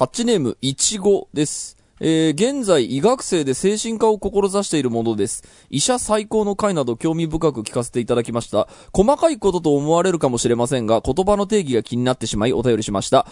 タッチネーム、いちごです。えー、現在、医学生で精神科を志しているものです。医者最高の会など興味深く聞かせていただきました。細かいことと思われるかもしれませんが、言葉の定義が気になってしまいお便りしました。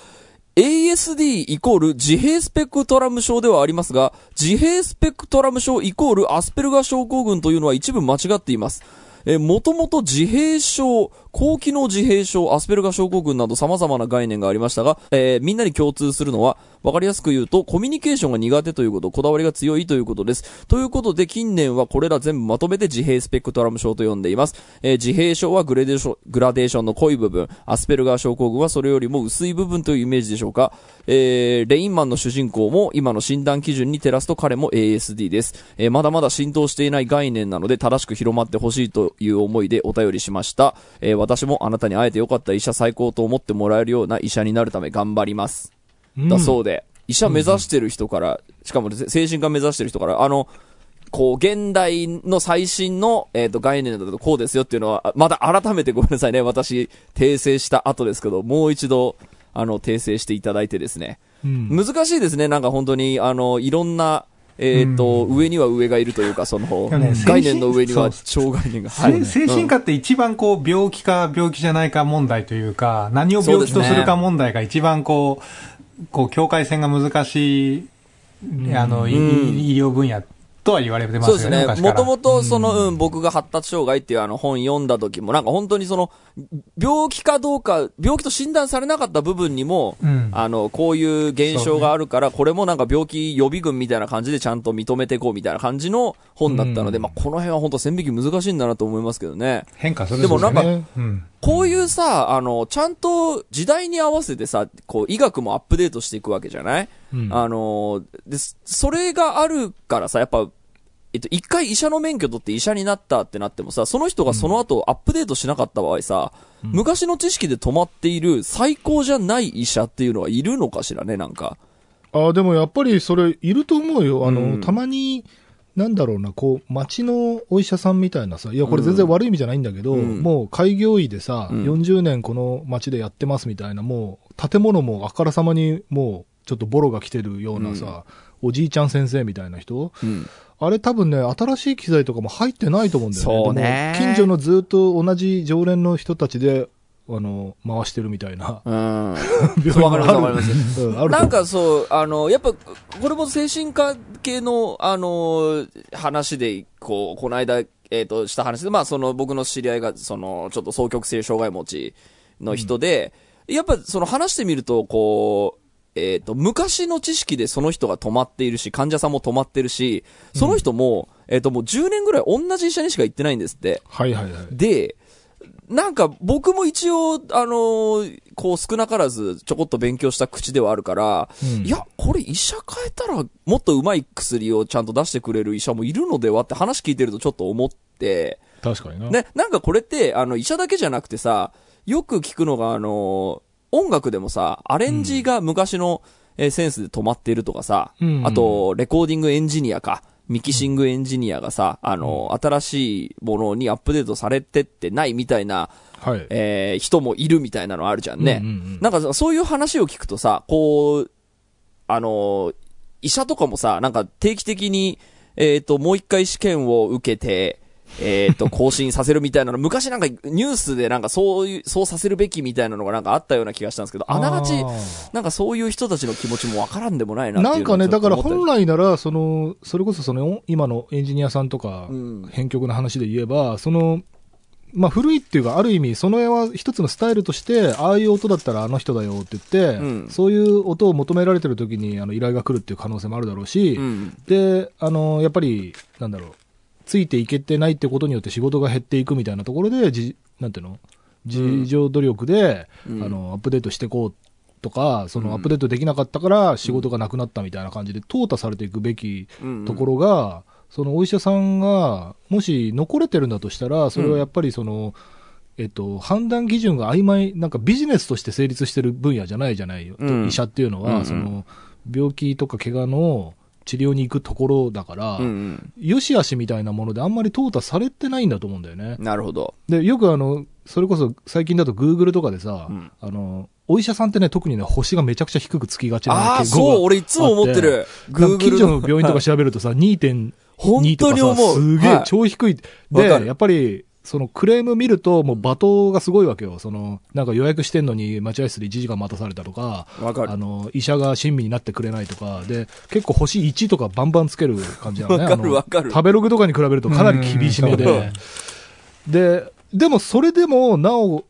ASD イコール自閉スペクトラム症ではありますが、自閉スペクトラム症イコールアスペルガ症候群というのは一部間違っています。えー、もともと自閉症、高機能自閉症、アスペルガ症候群など様々な概念がありましたが、えーみんなに共通するのは、わかりやすく言うと、コミュニケーションが苦手ということ、こだわりが強いということです。ということで、近年はこれら全部まとめて自閉スペクトラム症と呼んでいます。えー自閉症はグレデーション、グラデーションの濃い部分、アスペルガー症候群はそれよりも薄い部分というイメージでしょうか。えーレインマンの主人公も今の診断基準に照らすと彼も ASD です。えーまだまだ浸透していない概念なので正しく広まってほしいという思いでお便りしました。えー私もあなたに会えてよかった医者最高と思ってもらえるような医者になるため頑張ります。だそうで、医者目指してる人から、しかも精神科目指してる人から、あの、こう、現代の最新の、えっ、と、概念だとこうですよっていうのは、あまだ改めてごめんなさいね。私、訂正した後ですけど、もう一度、あの、訂正していただいてですね。うん難しいですね。なんか本当に、あの、いろんな、えっ、と、上には上がいるというか、その、やね概念の上には精超概念が。せ精神科って一番こう病気か病気じゃないか問題というか、何を病気とするか問題が一番こう、こう境界線が難しい、あの、いうん。医療分野とは言われてますよね。そうですね。もともと、その、うん、僕が発達障害っていうあの本読んだ時も、なんか本当にその、病気かどうか、病気と診断されなかった部分にも、うん。あの、こういう現象があるから、これもなんか病気予備軍みたいな感じでちゃんと認めていこうみたいな感じの本だったので、うん。まあこの辺は本当線引き難しいんだなと思いますけどね。変化するでもなんかねうん。こういうさ、あの、ちゃんと時代に合わせてさ、こう、医学もアップデートしていくわけじゃない、うん。あの、で、それがあるからさ、やっぱ、えっと、一回医者の免許取って医者になったってなってもさ、その人がその後アップデートしなかった場合さ、昔の知識で止まっている最高じゃない医者っていうのはいるのかしらね、なんか。あでもやっぱりそれいると思うよ。あの、うん。たまに、なんだろうな、こう、町のお医者さんみたいなさ、いや、これ全然悪い意味じゃないんだけど、うん。もう開業医でさ、うん。40年この町でやってますみたいな、もう、建物もあからさまにもう、ちょっとボロが来てるようなさ、おじいちゃん先生みたいな人うん。あれ多分ね、新しい機材とかも入ってないと思うんだよね。そうね近所のずっと同じ常連の人たちで、あの、回してるみたいな。うん。わかりますもあわかりますうんなんかそう、あの、やっぱ、これも精神科系の、あの、話で、こう、この間、えっ、と、した話で、まあ、その、僕の知り合いが、その、ちょっと双極性障害持ちの人で、やっぱ、その話してみると、こう、えっ、と、昔の知識でその人が止まっているし、患者さんも止まってるし、その人も、えっ、と、もう10年ぐらい同じ医者にしか行ってないんですって。はいはいはい。で、なんか僕も一応、あのーこう少なからずちょこっと勉強した口ではあるから、うんいや、これ医者変えたらもっとうまい薬をちゃんと出してくれる医者もいるのではって話聞いてるとちょっと思って、確かにな。ね、なんかこれって、あの、医者だけじゃなくてさ、よく聞くのが、あのー音楽でもさ、アレンジが昔の、えーセンスで止まっているとかさ、うんあと、レコーディングエンジニアか、ミキシングエンジニアがさ、あのー新しいものにアップデートされてってないみたいな、はい。えー人もいるみたいなのあるじゃんね。うんうんうんなんかそういう話を聞くとさ、こう、あのー医者とかもさ、なんか定期的に、えっ、と、もう一回試験を受けて、えっ、と、更新させるみたいなの、昔なんかニュースでなんかそういう、そうさせるべきみたいなのがなんかあったような気がしたんですけど、あながち、なんかそういう人たちの気持ちもわからんでもないなっていうのなんかね、だから本来なら、その、それこそその、今のエンジニアさんとかうん、編曲の話で言えば、その、まあ古いっていうか、ある意味、その絵は一つのスタイルとして、ああいう音だったらあの人だよって言って、うん。そういう音を求められてる時に、あの、依頼が来るっていう可能性もあるだろうし、うん。で、あの、やっぱり、なんだろう、ついていけてないってことによって仕事が減っていくみたいなところで、じ、なんていうの？自助努力で、うん。あの、アップデートしていこうとか、そうん。のアップデートできなかったから仕事がなくなったみたいな感じで、淘汰されていくべきうんところが、そのお医者さんが、もし残れてるんだとしたら、それはやっぱりその、えっと、判断基準が曖昧、なんかビジネスとして成立してる分野じゃないじゃないよ、うん。医者っていうのは、うんうん。その、病気とか怪我の治療に行くところだから、うんよしあしみたいなものであんまり淘汰されてないんだと思うんだよねうん。。なるほど。で、よくあの、それこそ最近だとグーグルとかでさ、うんあの、お医者さんってね、特にね、星がめちゃくちゃ低くつきがちなああ、そう、俺いつも思ってる。なんか近所の病院とかはい調べるとさ、2.2 本当とかさ。すげえはい超低い。で、やっぱり、そのクレーム見ると、もう罵倒がすごいわけよ。その、なんか予約してんのに待合室で1時間待たされたとか、わかるあの、医者が親身になってくれないとか、で、結構星1とかバンバンつける感じなのね。わかるわかる食べログとかに比べるとかなり厳しめうんで。で、でもそれでも、なお、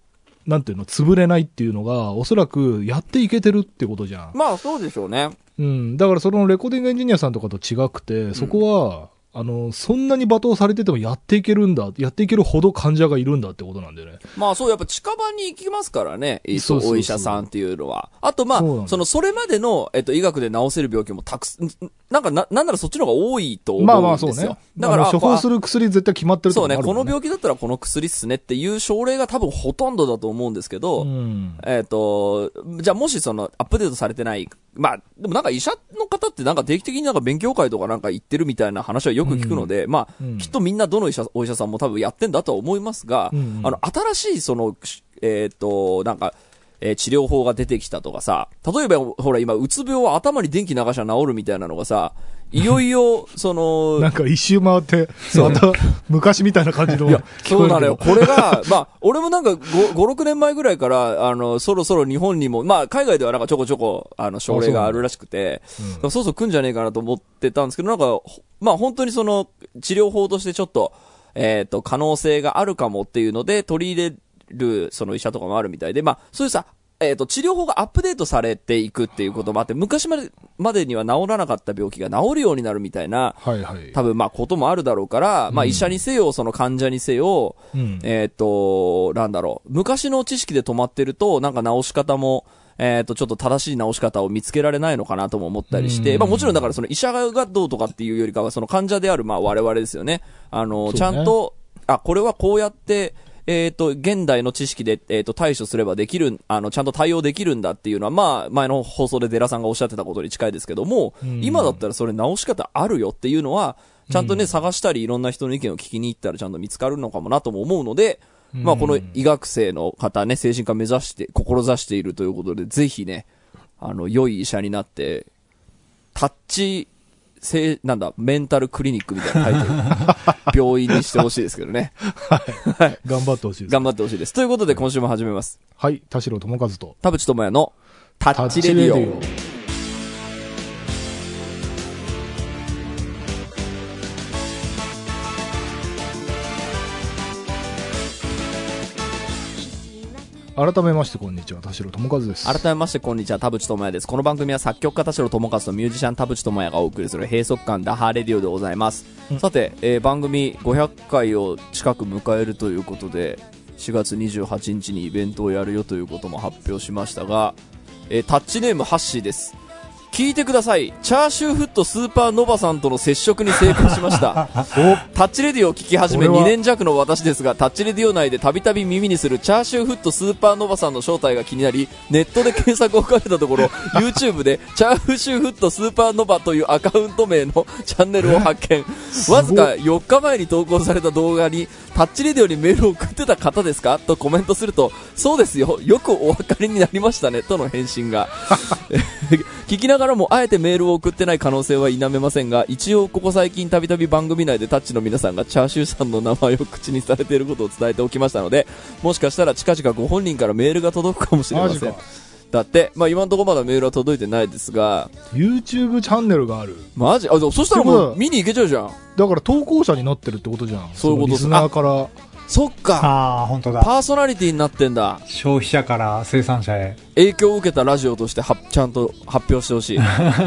なんていうの、潰れないっていうのが、おそらくやっていけてるってことじゃん。まあそうでしょうね。うん。だからそのレコーディングエンジニアさんとかと違くて、そこは、あの、そんなに罵倒されててもやっていけるんだ、やっていけるほど患者がいるんだってことなんでね。まあそう、やっぱ近場に行きますからね、お医者さんっていうのは。あとまあそその、それまでの、えっと、医学で治せる病気もたくさん、なんかな、なんならそっちの方が多いと思うんですよ。まあまあそうね。だから、処方あする薬絶対決まってるとそうね、ここもあるもんの病気だったらこの薬っすねっていう症例が多分ほとんどだと思うんですけど、うん。えっ、と、じゃあもしそのアップデートされてない、まあ、でもなんか医者の方ってなんか定期的になんか勉強会とかなんか行ってるみたいな話はよく聞くので、まあ、うん。きっとみんなどの医者、お医者さんも多分やってんだとは思いますが、うんうん。あの、新しいその、しえっ、と、なんか、えー治療法が出てきたとかさ、例えば、ほら今、うつ病は頭に電気流しゃ治るみたいなのがさ、いよいよ、その、なんか一周回って、また昔みたいな感じの。いや、そうなのよ。聞ここれが、まあ、俺もなんか5、5、6年前ぐらいから、あの、そろそろ日本にも、まあ、海外ではなんかちょこちょこ、あの、症例があるらしくて、うんそうそう来んじゃねえかなと思ってたんですけど、なんか、ほまあ、本当にその、治療法としてちょっと、えっ、と、可能性があるかもっていうので、取り入れる、その医者とかもあるみたいで、まあ、そういうさ、えっ、と、治療法がアップデートされていくっていうこともあって、昔まで、までには治らなかった病気が治るようになるみたいな、えはいはい。多分まあこともあるだろうから、まあ医者にせよ、その患者にせよ、うん。えっ、と、なんだろう、昔の知識で止まってると、なんか治し方も、えっ、と、ちょっと正しい治し方を見つけられないのかなとも思ったりして、うん。まあもちろんだからその医者がどうとかっていうよりかは、その患者であるまあ我々ですよね。あの、ね。ちゃんと、あ、これはこうやって、えっ、と、現代の知識で、えっ、と、対処すればできる、あの、ちゃんと対応できるんだっていうのは、まあ、前の放送でデラさんがおっしゃってたことに近いですけども、うん。今だったらそれ直し方あるよっていうのは、ちゃんとね、探したり、いろんな人の意見を聞きに行ったらちゃんと見つかるのかもなとも思うので、まあ、この医学生の方ね、精神科目指して、志しているということで、ぜひね、あの、良い医者になって、タッチ、せい、なんだ、メンタルクリニックみたいなタイトル、病院にしてほしいですけどね。頑張ってほしいです。頑張ってほしいです。ということで、今週も始めます。はい。田代智和と。田淵智也のタッチレディオ。改めましてこんにちは、田代智和です。改めまして、こんにちは、田淵智也です。この番組は作曲家田代智和とミュージシャン田淵智也がお送りする閉塞感ダハーレディオでございます。うんさて、えー番組500回を近く迎えるということで、4月28日にイベントをやるよということも発表しましたが、えータッチネームハッシーです。聞いてください。チャーシューフットスーパーノバさんとの接触に成功しました。タッチレディオを聞き始めこれは2年弱の私ですが、タッチレディオ内でたびたび耳にするチャーシューフットスーパーノバさんの正体が気になり、ネットで検索をかけたところ、YouTube でチャーシューフットスーパーノバというアカウント名のチャンネルを発見。わずか4日前に投稿された動画に、タッチレディオにメールを送ってた方ですか？とコメントすると、そうですよ、よくお分かりになりましたね、との返信が。聞きながらもあえてメールを送ってない可能性は否めませんが、一応ここ最近たびたび番組内でタッチの皆さんがチャーシューさんの名前を口にされていることを伝えておきましたので、もしかしたら近々ご本人からメールが届くかもしれません。。だって、まあ今のところまだメールは届いてないですが、YouTube チャンネルがある。マジ？あ、でもそしたらもう見に行けちゃうじゃん。だから投稿者になってるってことじゃん。そういうことのリスナーから。そっか。ああ、本当だ。パーソナリティになってんだ。消費者から生産者へ。影響を受けたラジオとしてはちゃんと発表してほしい。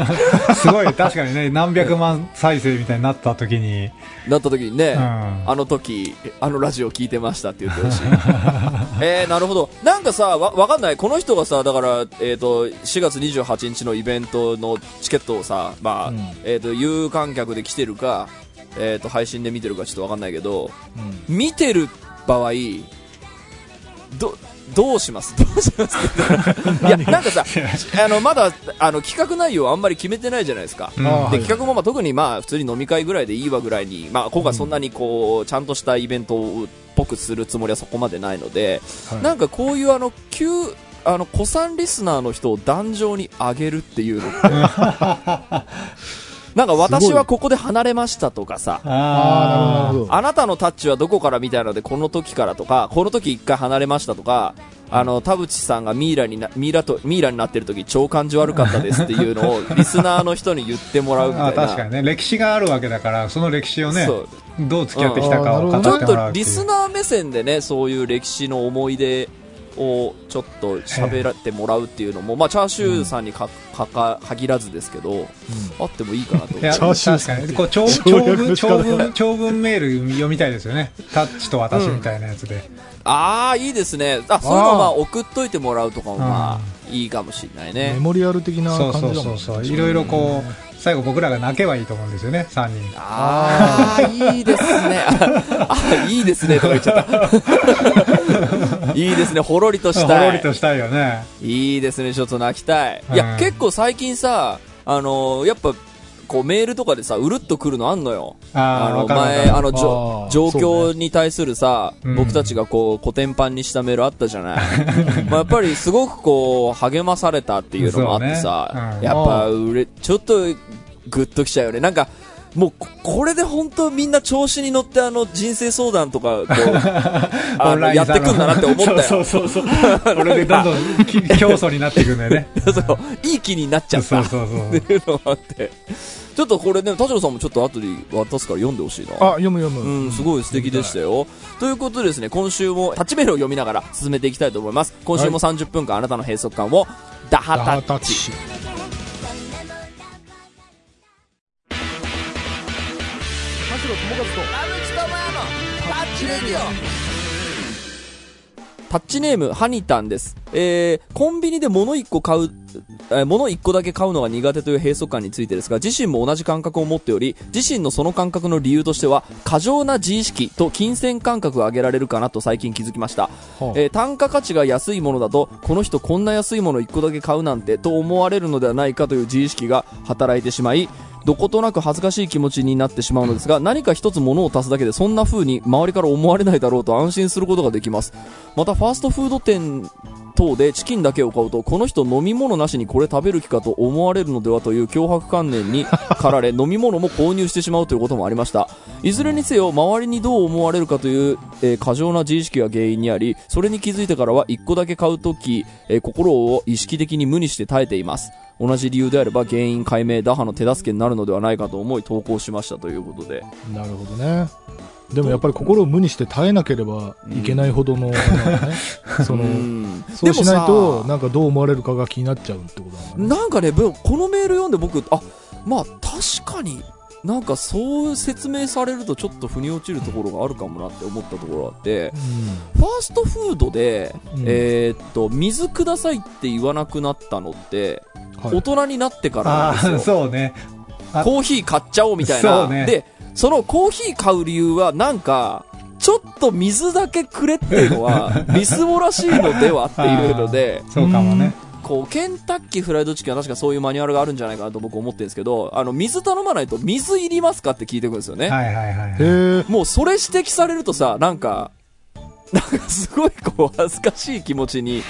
すごい、確かにね、何百万再生みたいになった時に、なった時にね、うんあの時、あのラジオ聞いてましたって言ってほしい。えー、なるほど。なんかさ、わ、わかんない？この人がさ、だから、えっ、と、4月28日のイベントのチケットをさ、まあ、うん。えっ、と、有観客で来てるか、えっ、と、配信で見てるかちょっとわかんないけど、うん。見てる場合、ど、どうします？どうします？いや、なんかさ、あの、まだ、あの、企画内容あんまり決めてないじゃないですか。うん。で、企画もまあ特にまあ、普通に飲み会ぐらいでいいわぐらいに、まあ、今回そんなにこう、ちゃんとしたイベントっぽくするつもりはそこまでないので、はい。なんかこういうあの、急、あの、古参リスナーの人を壇上に上げるっていうのって、なんか私はここで離れましたとかさ、ああ、なたのタッチはどこからみたいなので、この時からとか、この時一回離れましたとか、あの、田淵さんがミイラにな、ミイラと、ミイラになってる時超感じ悪かったですっていうのを、リスナーの人に言ってもらうみたいな。あ確かにね。歴史があるわけだからその歴史をねそう。どう付き合ってきたかを語うん。ちょっとリスナー目線でね、そういう歴史の思い出をちょっと喋ってもらうっていうのも、まあ、チャーシューさんにか、かか、限らずですけど、あってもいいかなと思いやって。チャーシュー確かにこう長 省長文長文長文メール読みたいですよねタッチと私みたいなやつで、ああ、いいですね。あ、そういうのまあ送っといてもらうとかもまあ、いいかもしれないねメ。モリアル的なそうそう感じだもんね。そうそういろいろこう最後僕らが泣けばいいと思うんですよね3人ああ、いいですね。ああ、いいですね。とか言っちゃった。いいですね。ほろりとしたい。ほろりとしたいよねいいですね。ちょっと泣きたい。いうや、ん結構最近さ、あのーやっぱ、こうメールとかでさ、うるっとくるのあんのよ。の、あーわかるわかる前、あの、状況に対するさ、うん僕たちがこう、コテンパンにしたメールあったじゃない。まあやっぱりすごくこう、励まされたっていうのもあってさ、ねうんやっぱ、うれ、ちょっと、グッときちゃうよね。なんか、もうこ、これで本当みんな調子に乗ってあの人生相談とか、こう、あの、やってくんだなって思ったよ。そうそうそうそうこれでどんどんき競争になっていくんだよねそう、いい気になっちゃった。そうそうそうっていうのがあって。ちょっとこれね、田代さんもちょっと後で渡すから読んでほしいな。あ、読む読む。うん、すごい素敵でしたよ。ということでですね、今週もタッチメールを読みながら進めていきたいと思います。今週も30分間あなたの閉塞感をダハダタッチ。ハタッチ。タッチネーム、ハニタンです。えー、コンビニで物1個買う、えー物1個だけ買うのが苦手という閉塞感についてですが、自身も同じ感覚を持っており、自身のその感覚の理由としては、過剰な自意識と金銭感覚が挙げられるかなと最近気づきました。はあえー単価価値が安いものだと、この人こんな安いもの1個だけ買うなんてと思われるのではないかという自意識が働いてしまい、どことなく恥ずかしい気持ちになってしまうのですが、何か一つ物を足すだけでそんな風に周りから思われないだろうと安心することができます。また、ファーストフード店等でチキンだけを買うと、この人飲み物なしにこれ食べる気かと思われるのではという脅迫観念に駆られ、飲み物も購入してしまうということもありました。いずれにせよ、周りにどう思われるかという、えー過剰な自意識が原因にあり、それに気づいてからは1個だけ買うとき、えー心を意識的に無にして耐えています。同じ理由であれば原因解明、打破の手助けになるのではないかと思い投稿しましたということで。なるほどね。でもやっぱり心を無にして耐えなければいけないほどの、ね、その、うんそうしないでと、なんかどう思われるかが気になっちゃうってことなんだね。なんかね、ぶこのメール読んで僕、あ、まあ確かに、なんかそう説明されるとちょっと腑に落ちるところがあるかもなって思ったところがあって、ファーストフードで、うんえーっと、水くださいって言わなくなったのって、はい大人になってからなんですよ。そうねあコーヒー買っちゃおうみたいな。ねで、そのコーヒー買う理由はなんか、ちょっと水だけくれっていうのは、みすぼらしいのではっていうので、そうかもねこう、ケンタッキーフライドチキンは確かそういうマニュアルがあるんじゃないかなと僕思ってるんですけど、あの、水頼まないと水いりますかって聞いてくるんですよね。はいはいはいはい。もうそれ指摘されるとさ、なんか、なんかすごいこう恥ずかしい気持ちに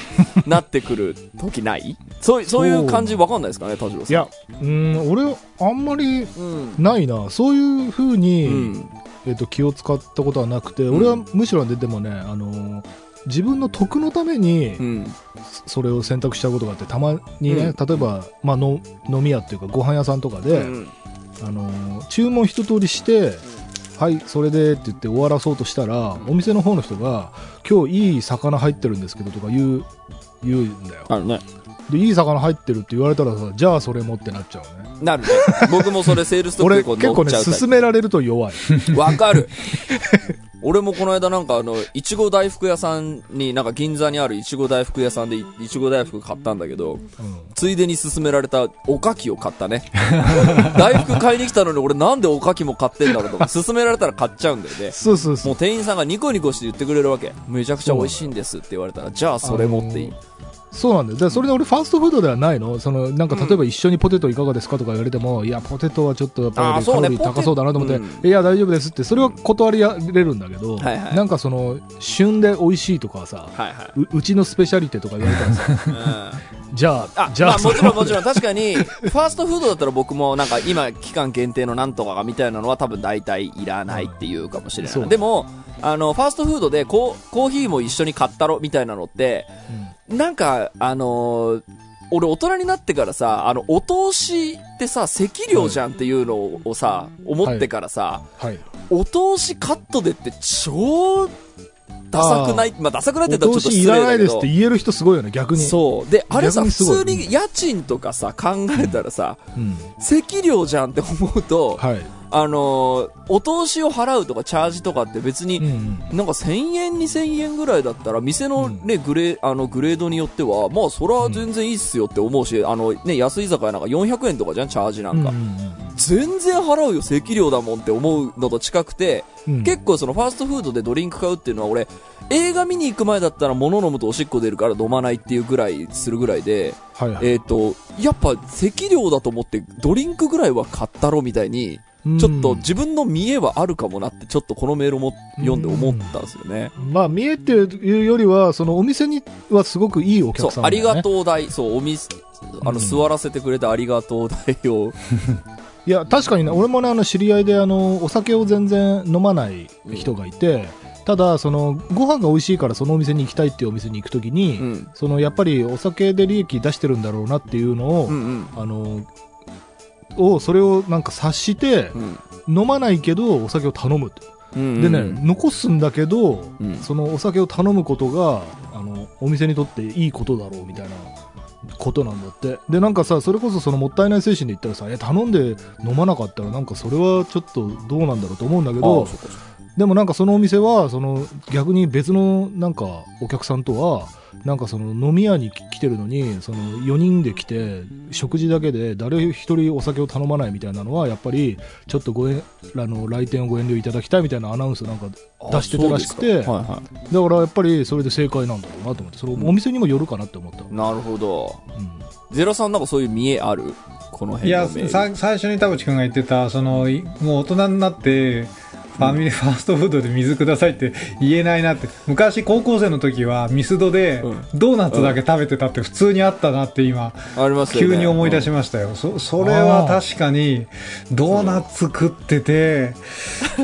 なってくる時ない？そういそういう感じわかんないですかね、田代さん。いや、うん、俺、あんまりうん。ないな。そういうふうに、うん。えっと、気を使ったことはなくて、ん俺はむしろででもね、あのー自分の得のためにうん。それを選択しちゃうことがあってたまにね、うん例えば、まあ、の飲み屋っていうかご飯屋さんとかで、うんあのー注文一通りして、はいそれでって言って終わらそうとしたら、お店の方の人が今日いい魚入ってるんですけどとか言う言うんだよあるね。でいい魚入ってるって言われたらさじゃあそれもってなっちゃうねなるね。僕もそれセールストック 俺結構ね勧められると弱いプわかる。俺もこの間なんかあの、いちご大福屋さんに、なんか銀座にあるいちご大福屋さんでいいちご大福買ったんだけど、うん。ついでに勧められたおかきを買ったね。大福買いに来たのに俺なんでおかきも買ってんだろうとか、勧められたら買っちゃうんだよね。そうそうそう。もう店員さんがニコニコして言ってくれるわけ。めちゃくちゃ美味しいんですって言われたら、じゃあそれ持っていい。そうなんだよ。だそれで俺ファーストフードではないの？その、なんか例えば一緒にポテトいかがですかとか言われても、いや、ポテトはちょっとやっぱりカロリー高そうだなと思って、ポテいや、大丈夫ですって、それは断りられるんだけど、はいはい。なんかその、旬で美味しいとかさ、はいはい。ううちのスペシャリテとか言われたらさ、うん。じゃあ、あ、じゃあ、まあもちろんもちろん。確かに、ファーストフードだったら僕もなんか今期間限定のなんとかがみたいなのは多分大体いらないっていうかもしれない。そう。でも、あの、ファーストフードでコーコーヒーも一緒に買ったろみたいなのって、なんか、あのー俺大人になってからさ、あの、お通しってさ、席料じゃんっていうのをさ、思ってからさ、はい。お通しカットでって超、ダサくない？まあ、ダサくないって言ったらちょっと失礼だけどないですって。言える人すごいよね、逆に。そう。で、あれさ、普通に家賃とかさ、考えたらさ、うん。席料じゃんって思うと、はい。あのーお通しを払うとかチャージとかって別に。なんか1000円、2000円ぐらいだったら、店のね、グレー、あの、グレードによっては、まあ、それは全然いいっすよって思うし、あの、ね、安い居酒屋なんか400円とかじゃん、チャージなんか。全然払うよ、席料だもんって思うのと近くて、結構そのファーストフードでドリンク買うっていうのは俺、映画見に行く前だったら物飲むとおしっこ出るから飲まないっていうぐらいするぐらいで、はいはい。えっ、と、やっぱ席料だと思ってドリンクぐらいは買ったろみたいに、うんちょっと自分の見栄はあるかもなって、ちょっとこのメールも読んで思ったんですよね。まあ、見えていうよりは、そのお店にはすごくいいおそう客、さんだよね。ありがとう代、そう、お店、あの、うん座らせてくれてありがとう代を、いや、確かにね、俺もね、あの、知り合いで、あの、お酒を全然飲まない人がいて、ただ、その、ご飯が美味しいからそのお店に行きたいっていうお店に行くときに、うん。その、やっぱりお酒で利益出してるんだろうなっていうのを、うんうん。あの、を、それをなんか察して、うん飲まないけどお酒を頼むって。うんでね、残すんだけど、うんそのお酒を頼むことが、あの、お店にとっていいことだろうみたいなことなんだって。で、なんかさ、それこそそのもったいない精神で言ったらさ、え、頼んで飲まなかったらなんかそれはちょっとどうなんだろうと思うんだけあどでもなんかそのお店は、その逆に別のなんかお客さんとは、なんかその飲み屋に来てるのに、その4人で来て、食事だけで誰一人お酒を頼まないみたいなのは、やっぱりちょっとごえあの来店をご遠慮いただきたいみたいなアナウンスなんか出してたらしくて、はいはい。だからやっぱりそれで正解なんだろうなと思って、そのお店にもよるかなって思った。なるほど。うんゼロさんなんかそういう見栄ある？このいや、辺のメール。さ最初に田淵君が言ってた、その、いもう大人になって、ファミリーファーストフードで水くださいって言えないなって。昔高校生の時はミスドでうドーナツだけ食べてたって普通にあったなって今、ありますよね。急に思い出しましたよ。そ、それは確かに、ドーナツ食ってて、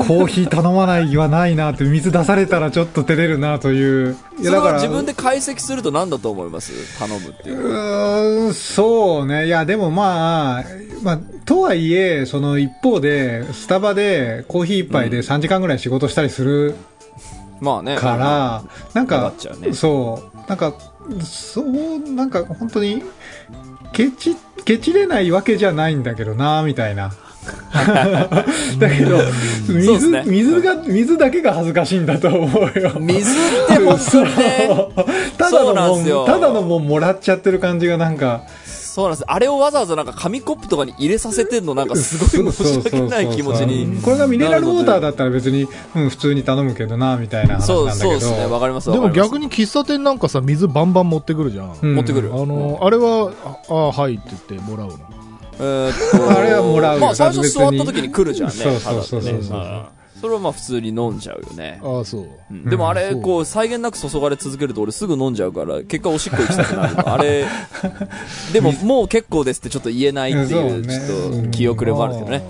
コーヒー頼まないはないなって、水出されたらちょっと照れるなという。いそれは自分で解析すると何だと思います？頼むっていう。うーん、そうね。いや、でもまあ、まあ、とはいえ、その一方で、スタバでコーヒー一杯で3時間ぐらい仕事したりするまあね。から、なんかね、そう、なんか、そう、なんか本当に、ケチ、ケチれないわけじゃないんだけどな、みたいな。だけど、水、ね。水が、水だけが恥ずかしいんだと思うよ。水ってただのもん、ただのもんもらっちゃってる感じがなんか、そうなんです。あれをわざわざなんか紙コップとかに入れさせてんのなんかすごい申し訳ない気持ちに。これがミネラルウォーターだったら別に、うん、普通に頼むけどな、みたいな話そう、なんだけど。そうですね。わかりますでも逆に喫茶店なんかさ、水バンバン持ってくるじゃん。うん持ってくる。あの、あれは、ああ、はいって言ってもらうの。えー あれはもらうよまあ最初座った時に来るじゃんね。そうそうそうそうそれはまあ普通に飲んじゃうよね。ああ、そう。うんでもあれ、こう、際限なく注がれ続けると俺すぐ飲んじゃうから、結果おしっこ行きたくなるの。あれ、でももう結構ですってちょっと言えないっていう、ちょっと気遅れもあるけどね。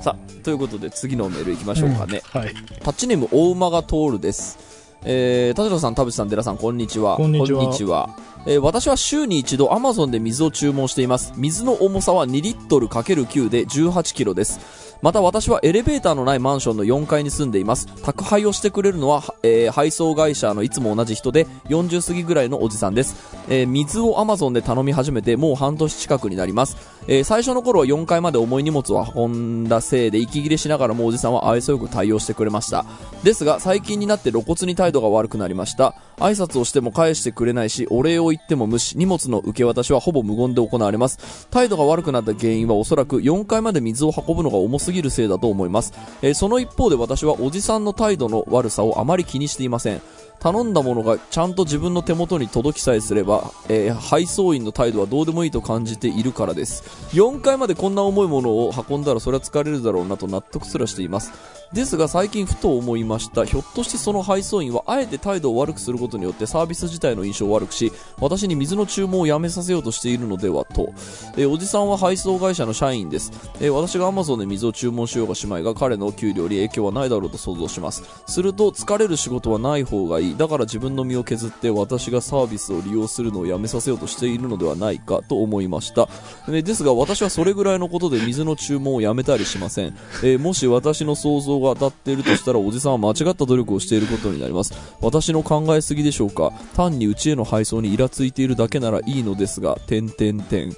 さあ、ということで次のメール行きましょうかね。はい。タッチネーム大馬が通るです。えー、田代さん、田淵さん、寺さん、こんにちは。こんにちはえー私は週に一度 Amazon で水を注文しています。水の重さは2リットル ×9 で18キロです。また私はエレベーターのないマンションの4階に住んでいます。宅配をしてくれるのは、えー配送会社のいつも同じ人で40過ぎぐらいのおじさんです。えー水を Amazon で頼み始めてもう半年近くになります。えー最初の頃は4階まで重い荷物を運んだせいで息切れしながらもおじさんは愛想よく対応してくれました。ですが最近になって露骨に態度が悪くなりました。挨拶をしても返してくれないし、お礼を言っても無視、荷物の受け渡しはほぼ無言で行われます。態度が悪くなった原因はおそらく4階まで水を運ぶのが重すぎるせいだと思います。えーその一方で私はおじさんの態度の悪さをあまり気にしていません。頼んだものがちゃんと自分の手元に届きさえすれば、えー配送員の態度はどうでもいいと感じているからです。4階までこんな重いものを運んだらそれは疲れるだろうなと納得すらしています。ですが最近ふと思いました。ひょっとしてその配送員はあえて態度を悪くすることによってサービス自体の印象を悪くし、私に水の注文をやめさせようとしているのではと。えーおじさんは配送会社の社員です。えー私が Amazon で水を注文しようがしまいが彼のお給料に影響はないだろうと想像します。すると疲れる仕事はない方がいい。だから自分の身を削って私がサービスを利用するのをやめさせようとしているのではないかと思いました。えーですが私はそれぐらいのことで水の注文をやめたりしません。えもし私の想像が当たっているとしたらおじさんは間違った努力をしていることになります。私の考えすぎでしょうか単にうちへの配送にイラついているだけならいいのですが、点々点。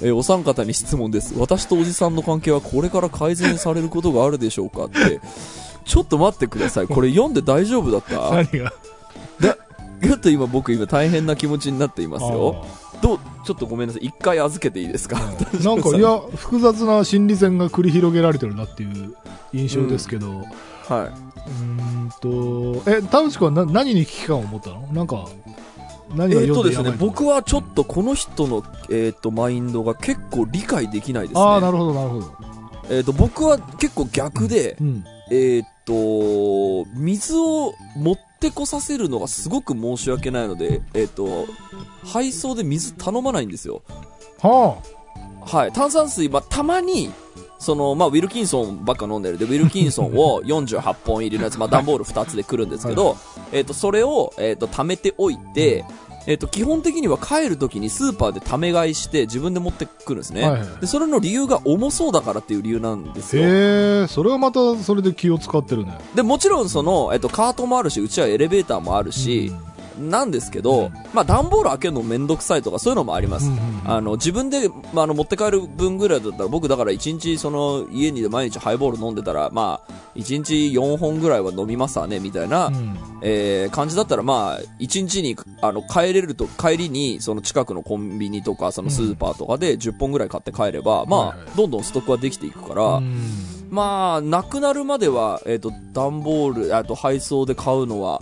えーお三方に質問です。私とおじさんの関係はこれから改善されることがあるでしょうかって。ちょっと待ってください。これ読んで大丈夫だった？何が？ちょっと今僕今大変な気持ちになっていますよ。どう、ちょっとごめんなさい。一回預けていいですか？なんかいや複雑な心理戦が繰り広げられてるなっていう印象ですけど、うはい。ーんとえ田淵君はな何に危機感を持ったの？なんか何がえーっとですね、僕はちょっとこの人の、えーっと、マインドが結構理解できないですね。ああなるほどなるほど、えーっと、僕は結構逆で、うん、えーっと、水を持ってこさせるのがすごく申し訳ないので、えーっと、配送で水頼まないんですよ。ははい。炭酸水、まあ、たまに、その、まあ、ウィルキンソンばっか飲んでるで、ウィルキンソンを 48本入りのやつ、まあ、段ボール2つで来るんですけど、えっ、と、それを、えっ、と、貯めておいて、えっ、と、基本的には帰るときにスーパーで貯め買いして自分で持ってくるんですね。はいはいで、それの理由が重そうだからっていう理由なんですよ。へえそれはまたそれで気を使ってるねで、もちろんその、えっ、と、カートもあるし、うちはエレベーターもあるし、なんですけど、まあ、段ボール開けるのめんどくさいとかそういうのもあります。うんうんあの、自分で、まあ、あの、持って帰る分ぐらいだったら、僕だから1日、その、家にで毎日ハイボール飲んでたら、まあ、1日4本ぐらいは飲みますわね、みたいな、うん。えー感じだったら、まあ、1日に、あの、帰れると、帰りに、その近くのコンビニとか、そのスーパーとかで10本ぐらい買って帰れば、まあ、はいはい。どんどんストックはできていくから、うん。まあ、なくなるまでは、えっ、と、段ボール、あと配送で買うのは、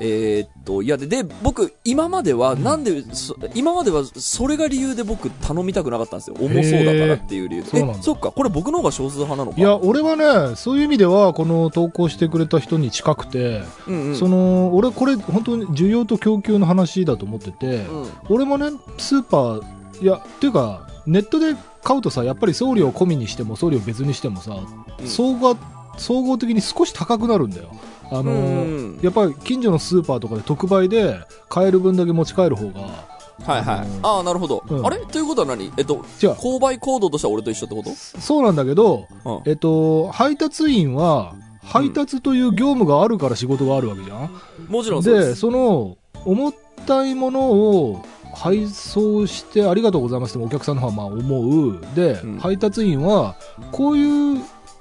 えーっと、いやで、で、僕、今までは、なんで、そ今までは、それが理由で僕、頼みたくなかったんですよ。重そうだからっていう理由で。え、そっか、これ僕の方が少数派なのか。いや、俺はね、そういう意味では、この投稿してくれた人に近くて、うんうん。その、俺、これ、本当に需要と供給の話だと思ってて、うん。俺もね、スーパー、いや、っていうか、ネットで買うとさ、やっぱり送料込みにしても、送料別にしてもさ、うん総合、総合的に少し高くなるんだよ。あの、うんやっぱり近所のスーパーとかで特売で買える分だけ持ち帰る方が、はいはい。ああ、なるほど。うんあれ？ということは何？えっと、違う、購買行動としては俺と一緒ってこと？そうなんだけど、うん。えっと、配達員は、配達という業務があるから仕事があるわけじゃん、もちろんそうで。ですその重たいものを配送してありがとうございますってお客さんの方はまあ思うで、うん配達員はこういう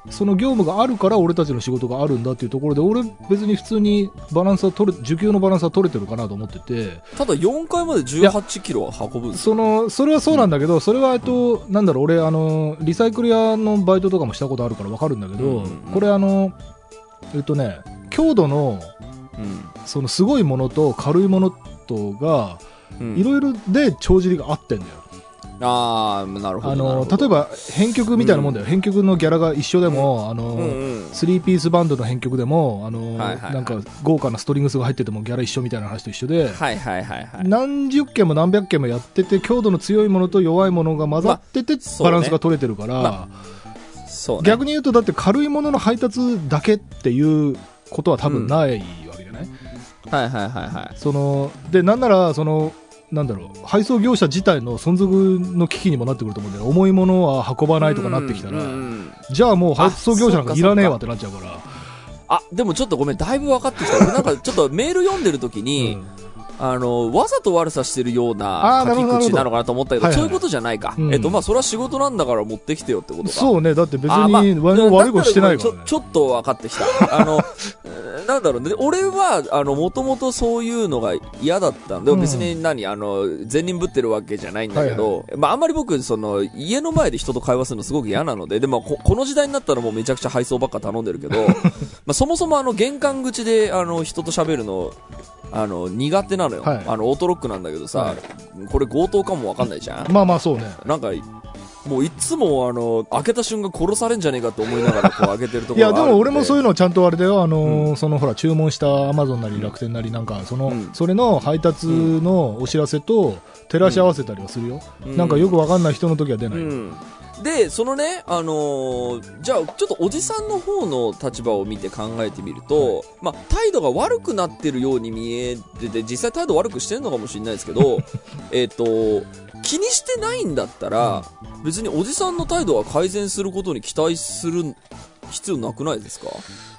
その業務があるから俺たちの仕事があるんだっていうところで俺別に普通にバランスは取れ受給のバランスは取れてるかなと思っててただ4階まで18キロは運ぶ。そのそれはそうなんだけど、それはえっとなんだろう俺あのリサイクル屋のバイトとかもしたことあるから分かるんだけど、うんうんうんこれあのえっとね強度のうん。そのすごいものと軽いものとがうんいろいろで帳尻が合ってんだよ、ああ、なるほど。あなるほどの例え、ば編曲みたいなもんだよ、編曲のギャラが一緒でも、あのうんうん。3ピースバンドの編曲でもあの、なんか豪華なストリングスが入っててもギャラ一緒みたいな話と一緒で、はいはいはいはい。何十件も何百件もやってて強度の強いものと弱いものが混ざってて、バランスが取れてるから、まそうね。逆に言うとだって軽いものの配達だけっていうことは多分ないわけじゃない、はいはいはいはい。そのでなんならそのなんだろう配送業者自体の存続の危機にもなってくると思うんだよ重いものは運ばないとかなってきたら、うんじゃあもう配送業者なんかあいらねえわそってなっちゃうから。あ、でもちょっとごめん、だいぶ分かってきた。俺なんかちょっとメール読んでる時に、うんあの、わざと悪さしてるような書き口なのかなと思ったけど、はいはいそういうことじゃないか。うんえっと、まあ、それは仕事なんだから持ってきてよってことか。そうねだって別にまあ悪悪いことしてないから、ねちょ、ちょっと分かってきた。あの、えーなんだろうね。俺は、あの、もともとそういうのが嫌だったんで、うん別に何、あの、善人ぶってるわけじゃないんだけど、まあ、あんまり僕、その、家の前で人と会話するのすごく嫌なので、でも、ここの時代になったらもうめちゃくちゃ配送ばっか頼んでるけど、まあ、そもそもあの、玄関口で、あの、人と喋るの、あの、苦手なのよ。はい。あの、オートロックなんだけどさ、はい。これ強盗かもわかんないじゃん。まあまあそうね。なんか、もういつもあの、開けた瞬間殺されんじゃねえかと思いながらこう 開けてるところいやでも俺もそういうの、ちゃんとあれだよ。あのーそのほら注文したアマゾンなり楽天なりなんかその、うん。それの配達のお知らせと照らし合わせたりはするよ、なんかよくわかんない人の時は出ない、うん。で、そのね、あのーじゃあ、ちょっとおじさんの方の立場を見て考えてみると、まあ、態度が悪くなってるように見えてて、実際態度悪くしてるのかもしれないですけど、えっと、気にしてないんだったら、別におじさんの態度が改善することに期待する必要なくないですか？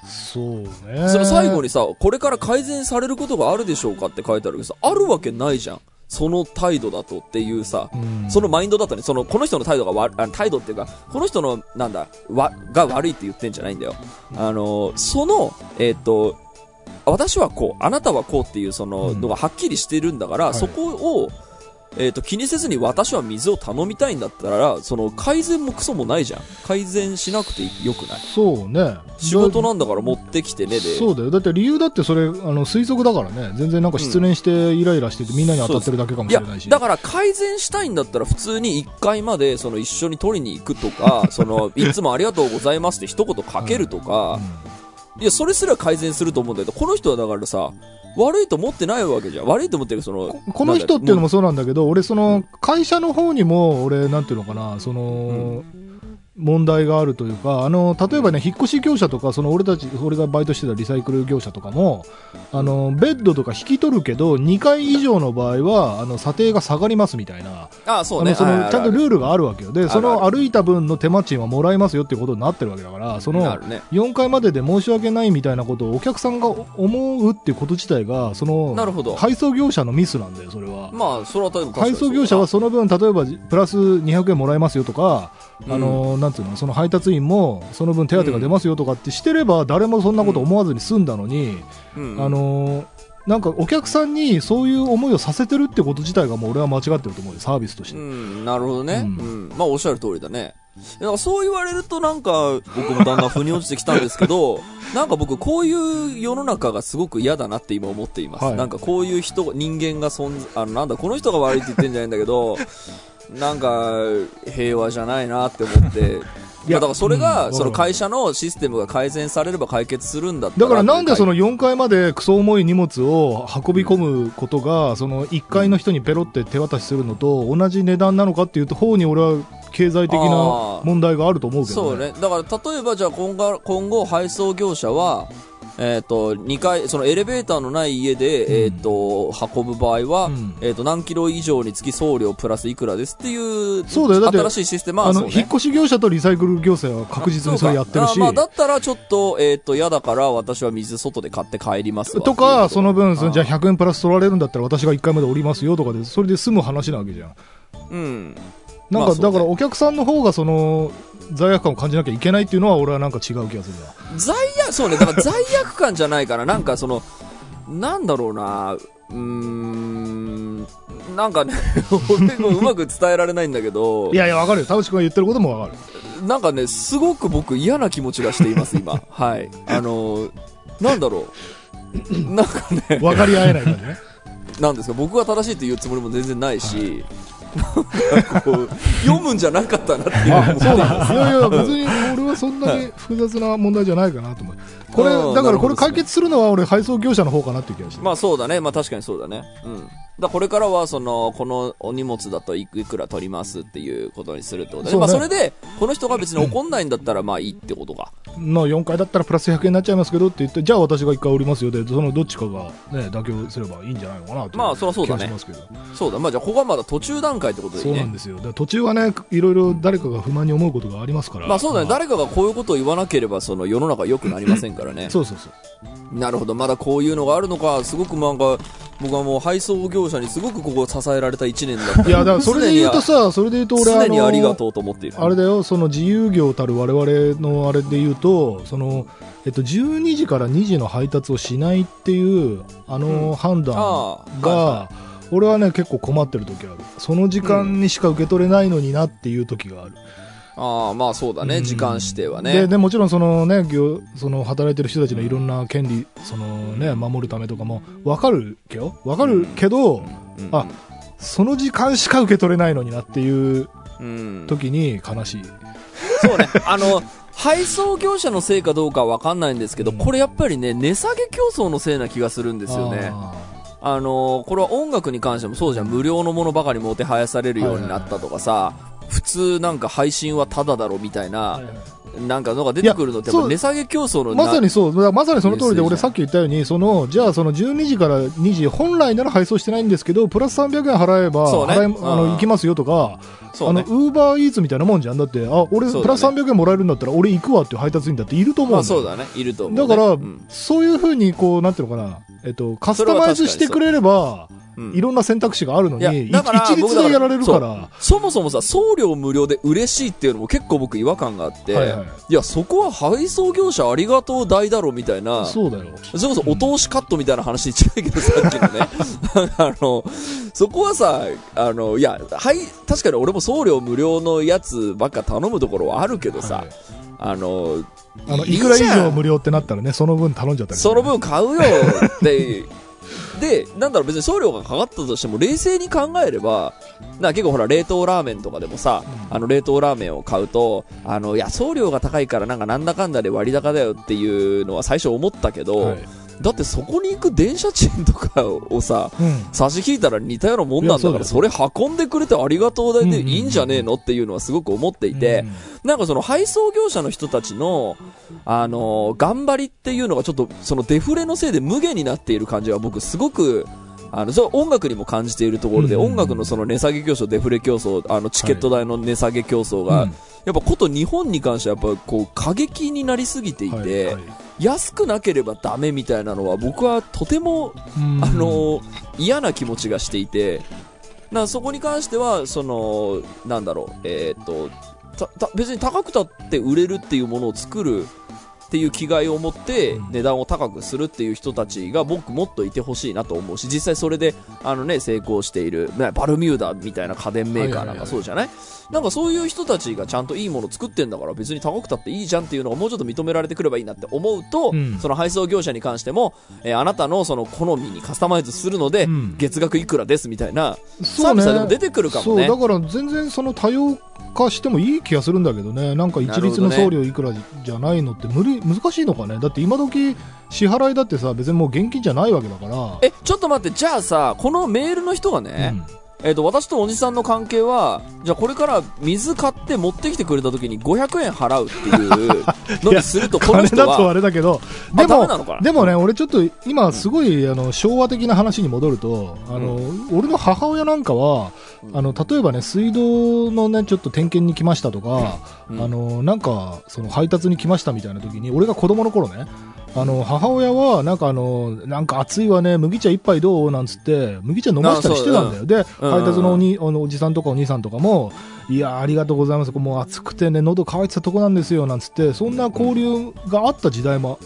そうね。その最後にさ、これから改善されることがあるでしょうかって書いてあるけどさ、あるわけないじゃん。その態度だとっていうさ、うんそのマインドだったね。その、この人の態度が悪、あ態度っていうか、この人の、なんだ、わ、が悪いって言ってんじゃないんだよ。あの、その、えっ、と、私はこう、あなたはこうっていうそのうんのがはっきりしてるんだから、いそこを、えっ、と、気にせずに私は水を頼みたいんだったら、その、改善もクソもないじゃん。改善しなくてよくない？そうね。仕事なんだから持ってきてねで。そうだよ。だって理由だってそれあの推測だからね。全然なんか失恋してイライラしててみんなに当たってるだけかもしれないし。だから改善したいんだったら普通に1回までその一緒に取りに行くとか そのいつもありがとうございますって一言かけるとか、いやそれすら改善すると思うんだけどこの人はだからさ悪いと思ってないわけじゃん。悪いと思ってるそのここの人っていうのももそうなんだけど、俺、その会社の方にも、俺、なんていうのかな、その、問題があるというか、あの例えばね、引っ越し業者とか、その俺たち、俺がバイトしてたリサイクル業者とかも、あのベッドとか引き取るけど、2回以上の場合は、あの査定が下がりますみたいな、あそうね。あのそのはいちゃんとルールがあるわけよ、でその歩いた分の手間賃はもらえますよっていうことになってるわけだから、そのあるね。4回までで申し訳ないみたいなことをお客さんが思うっていうこと自体が、そのなるほど。配送業者のミスなんだよ、それは。まあそれは配送業者はその分、例えばプラス200円もらえますよとか、うんあのなんつうの、その配達員もその分手当が出ますよとかってしてれば、誰もそんなこと思わずに済んだのに、うんあのなんかお客さんにそういう思いをさせてるってこと自体がもう俺は間違ってると思うよ、サービスとして。うん、なるほどね。ううんん。まあ、おっしゃる通りだね。そう言われるとなんか、僕もだんだん腑に落ちてきたんですけど、なんか僕こういう世の中がすごく嫌だなって今思っています。はいなんかこういう人、人間が存在、あの、なんだ、この人が悪いって言ってんじゃないんだけど、なんか、平和じゃないなって思って、いや、だからそれうんが、うんその会社のシステムが改善されれば解決するんだ。だからなんでその、の4階までクソ重い荷物を運び込むことが、その1階の人にペロって手渡しするのと同じ値段なのかっていうと、方に俺は経済的な問題があると思うけどそうね。だから、例えばじゃあ今後、今後配送業者は、えっ、と、2階、そのエレベーターのない家で、えっ、と、運ぶ場合は、うんえっ、と、何キロ以上につき送料プラスいくらですっていう、そうだよだって新しいシステムはあの、ね引っ越し業者とリサイクル業者は確実にそれやってるしあ。まあ、だったらちょっと、えっ、と、嫌だから私は水外で買って帰りますわとか、その分、あそのじゃあ100円プラス取られるんだったら私が1回まで降りますよとかで、それで済む話なわけじゃん。うん。なんか、だからお客さんの方がその、罪悪感を感じなきゃいけないっていうのは俺はなんか違う気がするわ。罪悪、そうね、だから罪悪感じゃないから、なんかその、なんだろうな、うーん、なんかね、俺もうまく伝えられないんだけどい、やいや、わかるよ。田淵君が言ってることもわかる。なんかね、すごく僕嫌な気持ちがしています、今。はい。あの、なんだろう。なんかね、分かり合えない感じね。なんですか、僕が正しいと言うつもりも全然ないし、なんかこう、読むんじゃなかったなっていうあ、そう思だ。いやいや、別に俺はそんなに複雑な問題じゃないかなと思う。これ、うんだからこれ解決するのは俺配送業者の方かなっていう気がしてる。まあそうだね。まあ確かにそうだね。うん。だこれからは、その、このお荷物だといくいくら取りますっていうことにするってことで、そまあそれで、この人が別に怒んないんだったらまあいいってことか。まあ4回だったらプラス100円になっちゃいますけどって言って、じゃあ私が1回降りますよで、そのどっちかがね、妥協すればいいんじゃないのかなと。まあそりゃそうだね。そうだ。まあじゃあ、ここはまだ途中段階ってことでいそういね。なんですよ。途中はね、いろいろ誰かが不満に思うことがありますから。まあそうだね。ま誰かがこういうことを言わなければ、その世の中良くなりませんからね。そうそうそう。なるほど。まだこういうのがあるのか、すごくなんか、僕はもう配送業者にすごくここ支えられた1年だった。いや、だからそれで言うとさ、それで言うと俺常にありがう。とうと思っている。あれだよ、その自由業たる我々のあれで言うと、その、えっと、12時から2時の配達をしないっていう、あの判断がは、俺はね、結構困ってる時ある。その時間にしか受け取れないのになっていう時がある。ああ、まあそうだね。うん時間指定はで、ね。で、もちろんそのね、業、その働いてる人たちのいろんな権利、そのね、守るためとかも、わかるけど、わかるけど、うんあその時間しか受け取れないのになっていううん。時に悲しい。そうね。あの、配送業者のせいかどうかはわかんないんですけど、うんこれやっぱりね、値下げ競争のせいな気がするんですよね。ああのこれは音楽に関してもそうじゃん。無料のものばかりもてはやされるようになったとかさ、普通なんか配信はタダだろみたいな、なんかのが出てくるのってやっぱいや値下げ競争のまさにそう、まさにその通りで、俺さっき言ったように、その、じゃあその12時から2時、本来なら配送してないんですけど、プラス300円払えば、払いあうん。の、行きますよとか、あの、ウーバーイーツみたいなもんじゃん。だって、あ、俺、プラス300円もらえるんだったら、俺行くわっていう配達員だっていると思うんだそうだね。いると。だから、うん。そういうふうに、こう、なんていうのかな、えっと、カスタマイズしてくれれば、うんいろんな選択肢があるのいやに、いだから一律でやられるから、そもそもさ、送料無料で嬉しいっていうのも結構僕違和感があって、はいはい。いや、そこは配送業者ありがとう代だろみたいな、そうだよ。それこそお通しカットみたいな話に近いけど、さっきのね。あの、そこはさ、あの、いや、はい、確かに俺も送料無料のやつばっか頼むところはあるけどさ、はい。あの、あの、いくら以上無料ってなったらね、その分頼んじゃったりする。その分買うよって、で、なんだろう別に送料がかかったとしても冷静に考えれば、な結構ほら冷凍ラーメンとかでもさ、あの冷凍ラーメンを買うと、あの、いや送料が高いからなんかなんだかんだで割高だよっていうのは最初思ったけど、はいだってそこに行く電車賃とかをさ、うん。差し引いたら似たようなもんなんだから、そそれ運んでくれてありがとう代でいいんじゃねえのっていうのはすごく思っていて、なんかその配送業者の人たちの、あのー頑張りっていうのがちょっとそのデフレのせいで無限になっている感じは僕すごく、あの、そう音楽にも感じているところで、音楽のその値下げ競争、デフレ競争、あの、チケット代の値下げ競争が、うん。やっぱこと日本に関してはやっぱこう過激になりすぎていて、はいはい安くなければダメみたいなのは僕はとてもうん。あのー嫌な気持ちがしていて、なそこに関しては、その、なんだろう、えーっと、たた別に高くたって売れるっていうものを作るっていう気概を持ってうん。値段を高くするっていう人たちが僕もっといてほしいなと思うし、実際それで、あのね、成功している、ねバルミューダみたいな家電メーカーなんかそうじゃない？なんかそういう人たちがちゃんといいもの作ってんだから別に高くたっていいじゃんっていうのがもうちょっと認められてくればいいなって思うと、うん。その配送業者に関しても、えーあなたのその好みにカスタマイズするので、うん。月額いくらですみたいな、サービスはでも出てくるかもね。だから全然その多様化してもいい気がするんだけどね。なんか一律の送料いくらじゃないのって無理、難しいのかね？だって今時支払いだってさ、別にもう現金じゃないわけだから。え、ちょっと待って、じゃあさ、このメールの人がね、えっ、と、私とおじさんの関係は、じゃあこれから水買って持ってきてくれた時に500円払うっていう のにすると、この人金だとあは、れだけど、あでもでもね、俺ちょっと今すごい、あの、昭和的な話に戻ると、あの、俺の母親なんかは、あの、例えばね、水道のね、ちょっと点検に来ましたとか、うん。あの、なんか、その配達に来ましたみたいな時に、俺が子供の頃ね、あの、母親は、なんかあの、なんか暑いわね、麦茶一杯どう？なんつって、麦茶飲ましたりしてたんだよ。で、うん。配達のおに、あの、おじさんとかお兄さんとかも、いやーありがとうございます。もう暑くてね、喉乾いてたとこなんですよ、なんつって、そんな交流があった時代も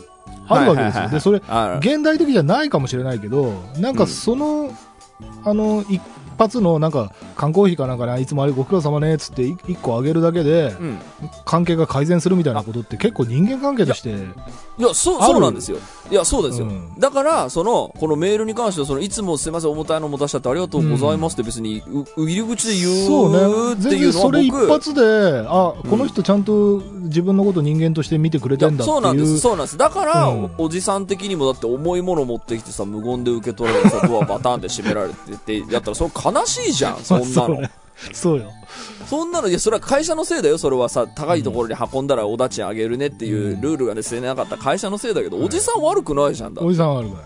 あるわけですよ。で、それ、あ現代的じゃないかもしれないけど、なんかその、あの、一発のなんか、缶コーヒーかなんかね、いつもあれご苦労様ね、っつってい一個あげるだけで、うん。関係が改善するみたいなことって結構人間関係として、いや、そう、そうなんですよ。いや、そうですよ。うんだから、その、このメールに関しては、その、いつもすいません、重たいのも出しちゃってありがとうございますって別に、う入り口で言そううね、っていうのは全然それ一僕、発で、あ、この人ちゃんと自分のこと人間として見てくれてんだっていう。そうなんです、そうなんです。だから、おじさん的にもだって重いもの持ってきてさ、無言で受け取られてさ、ドアバタンって閉められてってやったら、それ悲しいじゃん、そんなの。そうよ。そんなの、いや、それは会社のせいだよ、それはさ、高いところに運んだらおだちあげるねっていうルールがね、捨てなかった会社のせいだけど、おじさん悪くないじゃんだ。おじさんは悪くない。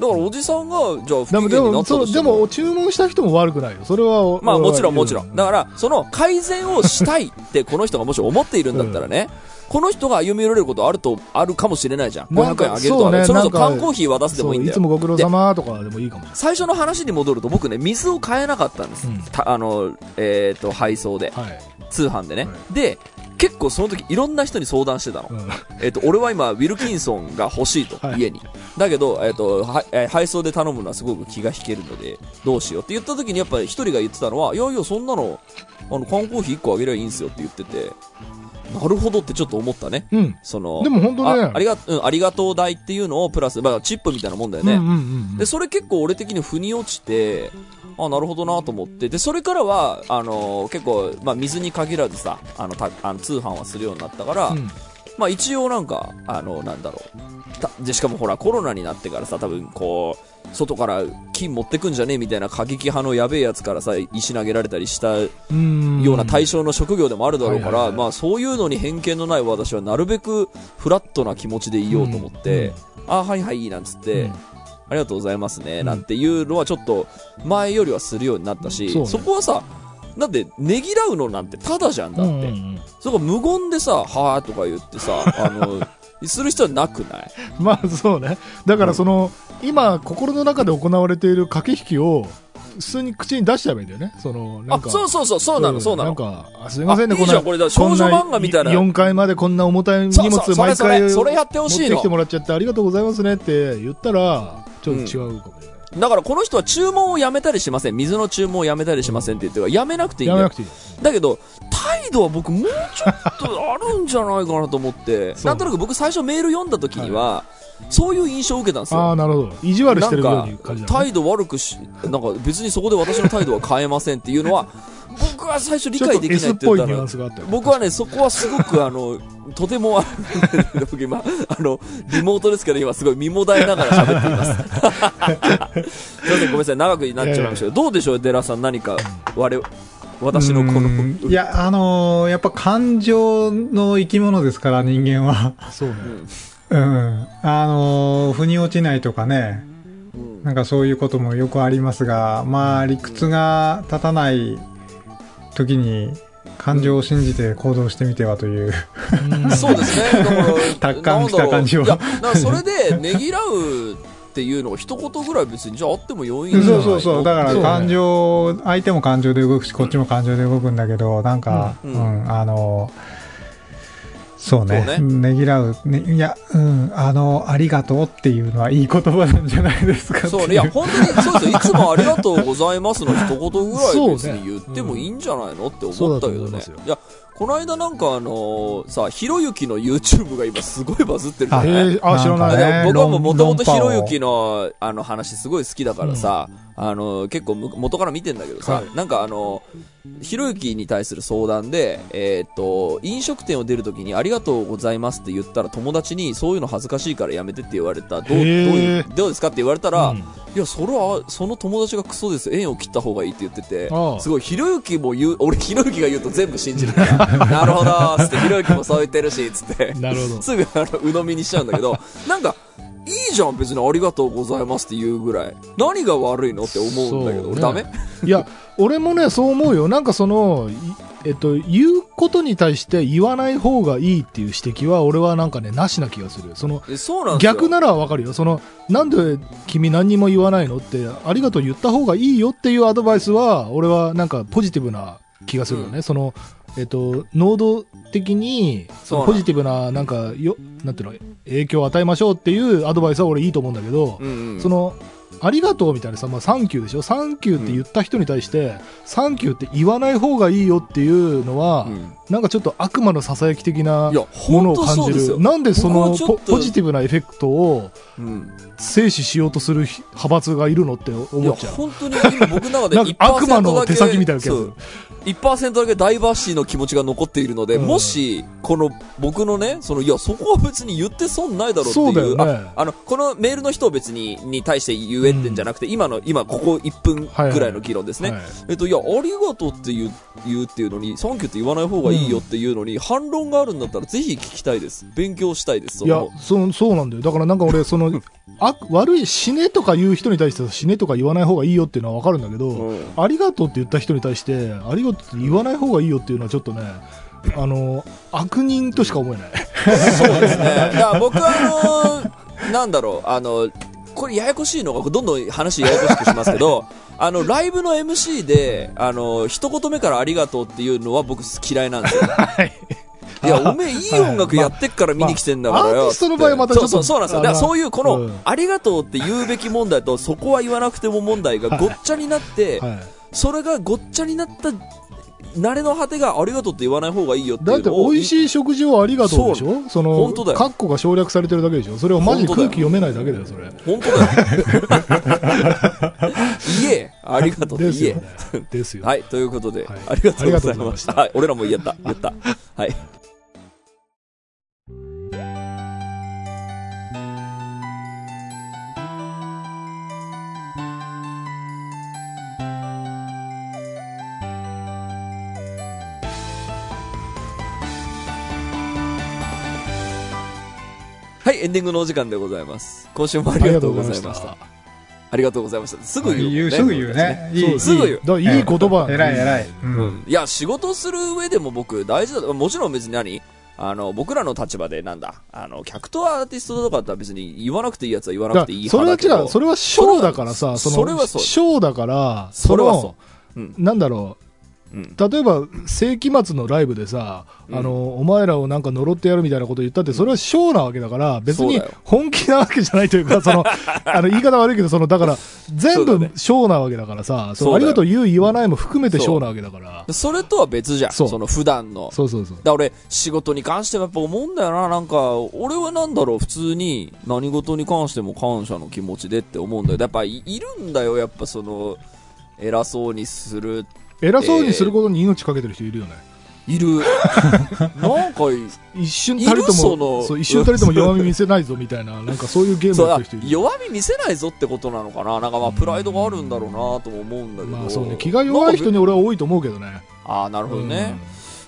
らおじさんが、じゃあ不機嫌になったとしても。も、注文した人も悪くないよ。それは、まあもちろんもちろん。だから、その改善をしたいってこの人がもし思っているんだったらね、この人が歩み寄れることあると、あるかもしれないじゃん。500なんか円あげるとかね。それこそ缶コーヒー渡すでもいいんだよ。いつもご苦労様とかでもいいかも。最初の話に戻ると僕ね、水を買えなかったんです。うんたあの、えっ、と、配送で。はい。通販でね。はで、結構その時いろんな人に相談してたの。うん。えっ、と、俺は今、ウィルキンソンが欲しいと、はい家に。だけど、えっ、と、はえー配送で頼むのはすごく気が引けるので、どうしようって言った時にやっぱり一人が言ってたのは、いやいや、そんなの、あの、缶コーヒー1個あげりゃいいんすよって言ってて、なるほどってちょっと思ったね。うん。その、でも本当ねあありが、うん、ありがとう代っていうのをプラス、まあ、チップみたいなもんだよね。で、それ結構俺的に腑に落ちて、あ、なるほどなと思って。で、それからは、あの結構、まあ、水に限らずさ、あの、たあの通販はするようになったから、うん。まあ、一応なんか、あの、なんだろう。たで、しかもほら、コロナになってからさ、多分、こう、外から金持ってくんじゃねえみたいな過激派のやべえやつからさ、石投げられたりしたようん。うな対象の職業でもあるだろうから、はいはいはいまあ、そういうのに偏見のない私はなるべくフラットな気持ちでいようと思って、あ、はいはい、なんつって、うんありがとうございますね、うんなんていうのはちょっと前よりはするようになったし、そこはさ、だって、ねぎらうのなんてただじゃんだって。うんうんうんそこ無言でさ、はーとか言ってさ、あの、する必要はなくない？まあそうね。だからその、今、心の中で行われている駆け引きを、普通に口に出しちゃえばいいんだよね。その、なんあ、か。そうそうそう、そうなの、そうなの。なんか、あすいませんね、あいいじゃんこれだ少女漫画みたいな4階までこんな重たい荷物毎回それやってほしいの持ってきてもらっちゃってありがとうございますねって言ったら、ちょっと違うかもしれない。だからこの人は注文をやめたりしません。水の注文をやめたりしませんって言ってるから、やめなくていいんだよやめなく。ていい。だけど、態度は僕もうちょっとあるんじゃないかなと思って、なんとなく僕最初メール読んだ時には、そういう印象を受けたんですあよ。あ、なるほど。意地悪してるよなう感じ。態度悪くし、なんか別にそこで私の態度は変えませんっていうのは、僕は最初理解できないっって言ったら。僕はね、そこはすごくあの、とても、あの僕今、あの、リモートですけど今すごい身もだえながら喋っています。すいません、ごめんなさい、長くなっちゃいましたけど、どうでしょう、デラさん、何か、我々、私のこの、うん いや、あのーやっぱ感情の生き物ですから、人間は。そうね。うん。あのー腑に落ちないとかね。うんなんかそういうこともよくありますが、まあ、理屈が立たない時に、感情を信じて行動してみてはという。うんそうですね。達観した感じをなんだろういや、だからそれで、ねぎらうっていうのが一言ぐらい別に、じゃああってもそうそうそう。だから感情、相手も感情で動くし、こっちも感情で動くんだけど、なんか、ううんん、あの、そうね。そうね。ぎらう、ね。いや、うん、あの、ありがとうっていうのはいい言葉なんじゃないですかそうね、いや、本当に、そうですよ。いつもありがとうございますの一言ぐらい別に言ってもいいんじゃないのって思ったけどね。思いや、この間なんかあのさ、ひろゆきの YouTube が今すごいバズってるじゃあない？えー、あ、知らない。僕はもともとひ論ろゆきのあの話すごい好きだからさ、あの結構む元から見てんだけどさ、はい。なんかあのひろゆきに対する相談で、えーっと飲食店を出るときにありがとうございますって言ったら友達にそういうの恥ずかしいからやめてって言われた。どうどうへいうーどうですかって言われたら、うん。いやそれはその友達がクソです。縁を切った方がいいって言っててすごい。ひろゆきも言う俺ひろゆきが言うと全部信じるから なるほどつってひろゆきもそう言ってるしつって。なるほど。すぐあの鵜呑みにしちゃうんだけど、なんか、いいじゃん、別にありがとうございますって言うぐらい。何が悪いのって思うんだけど、ねダメ？いや、俺もね、そう思うよ。なんかその、いえっと、言うことに対して言わない方がいいっていう指摘は、俺はなんかね、なしな気がする。その、えそうな。逆ならわかるよ。その、なんで君何にも言わないのって、ありがとう言った方がいいよっていうアドバイスは、俺はなんかポジティブな気がするよね。うその、えっと、能動的に、そのポジティブな、なんか、よ、なんていうの、影響を与えましょうっていうアドバイスは俺いいと思うんだけど、うんうん。その、ありがとうみたいなさ、まあ、サンキューでしょ？サンキューって言った人に対して、サンキューって言わない方がいいよっていうのは、うんなんかちょっと悪魔の囁き的なものを感じ。る。なんでそのポポジティブなエフェクトをうん。制止しようとする派閥がいるのって思っちゃう。本当に今僕の中でなん1%か悪魔の手先みたいな気がする。1%だけダイバーシティの気持ちが残っているので、うんもし、この僕のね、その、いや、そこは別に言って損ないだろうっていう。そうねああの、このメールの人を別に、に対して言えってんじゃなくて、今の、今ここ1分ぐらいの議論ですね。はいえっと、いや、ありがとうって言う、言うっていうのに、サンキューって言わない方がいいよっていうのに、反論があるんだったら、ぜひ聞きたいです。勉強したいです。そいやの、そう、そうなんだよ。だからなんか俺、その、あ、悪い、死ねとか言う人に対して死ねとか言わない方がいいよっていうのはわかるんだけど、うんありがとうって言った人に対して、ありがとうって言わない方がいいよっていうのはちょっとね、あの、悪人としか思えない。そうですね。だから僕はあの、なんだろう、あの、これややこしいのが、どんどん話ややこしくしますけど、あの、ライブの MC で、あの、一言目からありがとうっていうのは僕嫌いなんですよ。いや、おめえいい音楽やってっから見に来てんだからよ。まあアーティストの場合はまたちょっとそうそうそうなんですよ。だからそういうこの、うんありがとうって言うべき問題と、そこは言わなくても問題がごっちゃになって、はい。それがごっちゃになった、慣れの果てがありがとうって言わない方がいいよっていだって。美味しい食事をありがとうでしょ？その、本当だよカッコが省略されてるだけでしょ？それをマジ空気読めないだけだよ、それ。本当だよ。言えありがとうって言え。ね。ですよ。はい、ということで、はいありがとうございました。ありがとうございましたはい、俺らも言った、言った。はい。エンディングのお時間でございます。今週もありがとうございました。ありがとうございました。すぐ言うもんね。言う、すぐ言うね。いい、すぐ言うだからいい言葉。えらい偉い。う。うんん。いや、仕事する上でも僕大事だと。もちろん別に何？あの、僕らの立場でなんだ？あの、客とアーティストとかだったら別に言わなくていいやつは言わなだくていいそれは派だけど。違う。それはショーだからさ、その、それはそうショーだから、それはのそう。うん。なんだろう。うん。例えば、世紀末のライブでさ、うんあの、お前らをなんか呪ってやるみたいなこと言ったって、それはショーなわけだから、別に本気なわけじゃないというか、その、あの、言い方悪いけど、その、だから、全部ショーなわけだからさ、そそうだよのありがとう言う言わないも含めてショーなわけだから。それとは別じゃん。その普段の。そうそうそう。だ俺、仕事に関してはやっぱ思うんだよな。なんか、俺はなんだろう、普通に何事に関しても感謝の気持ちでって思うんだよ。やっぱいいるんだよ、やっぱその、偉そうにする、偉そうにすることに命かけてる人いるよね。いる。なんか、一瞬たりといるそも、のそう、一瞬たりとも弱み見せないぞみたいな、なんかそういうゲームやってる人いる。弱み見せないぞってことなのかななんかまあ、プライドがあるんだろうなとも思うんだけど。まあそうね、気が弱い人に俺は多いと思うけどね。ああ、なるほどね。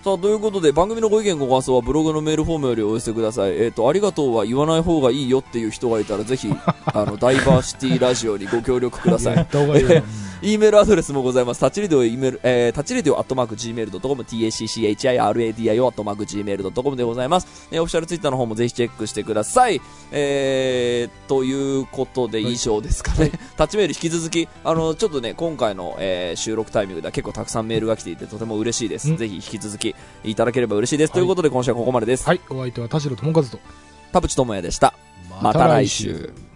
さあ、ということで、番組のご意見ご感想はブログのメールフォームよりお寄せください。えっ、と、ありがとうは言わない方がいいよっていう人がいたら、ぜひ、あの、ダイバーシティラジオにご協力くださ やっい。た方がいいよ。E メールアドレスもございます。タッチレディオ、E メール、えー、タッチレディオアットマーク Gmail.com、tacchiradio アットマーク Gmail.com でございます。えー、オフィシャルツイッターの方もぜひチェックしてください。えー、ということで以上ですかね。タッチメール引き続き、あの、ちょっとね、今回の、えー収録タイミングでは結構たくさんメールが来ていてとても嬉しいです。うんぜひ引き続きいただければ嬉しいです。はいということで今週はここまでです。はい、お相手は田代智和と。田淵智也でした。また来週。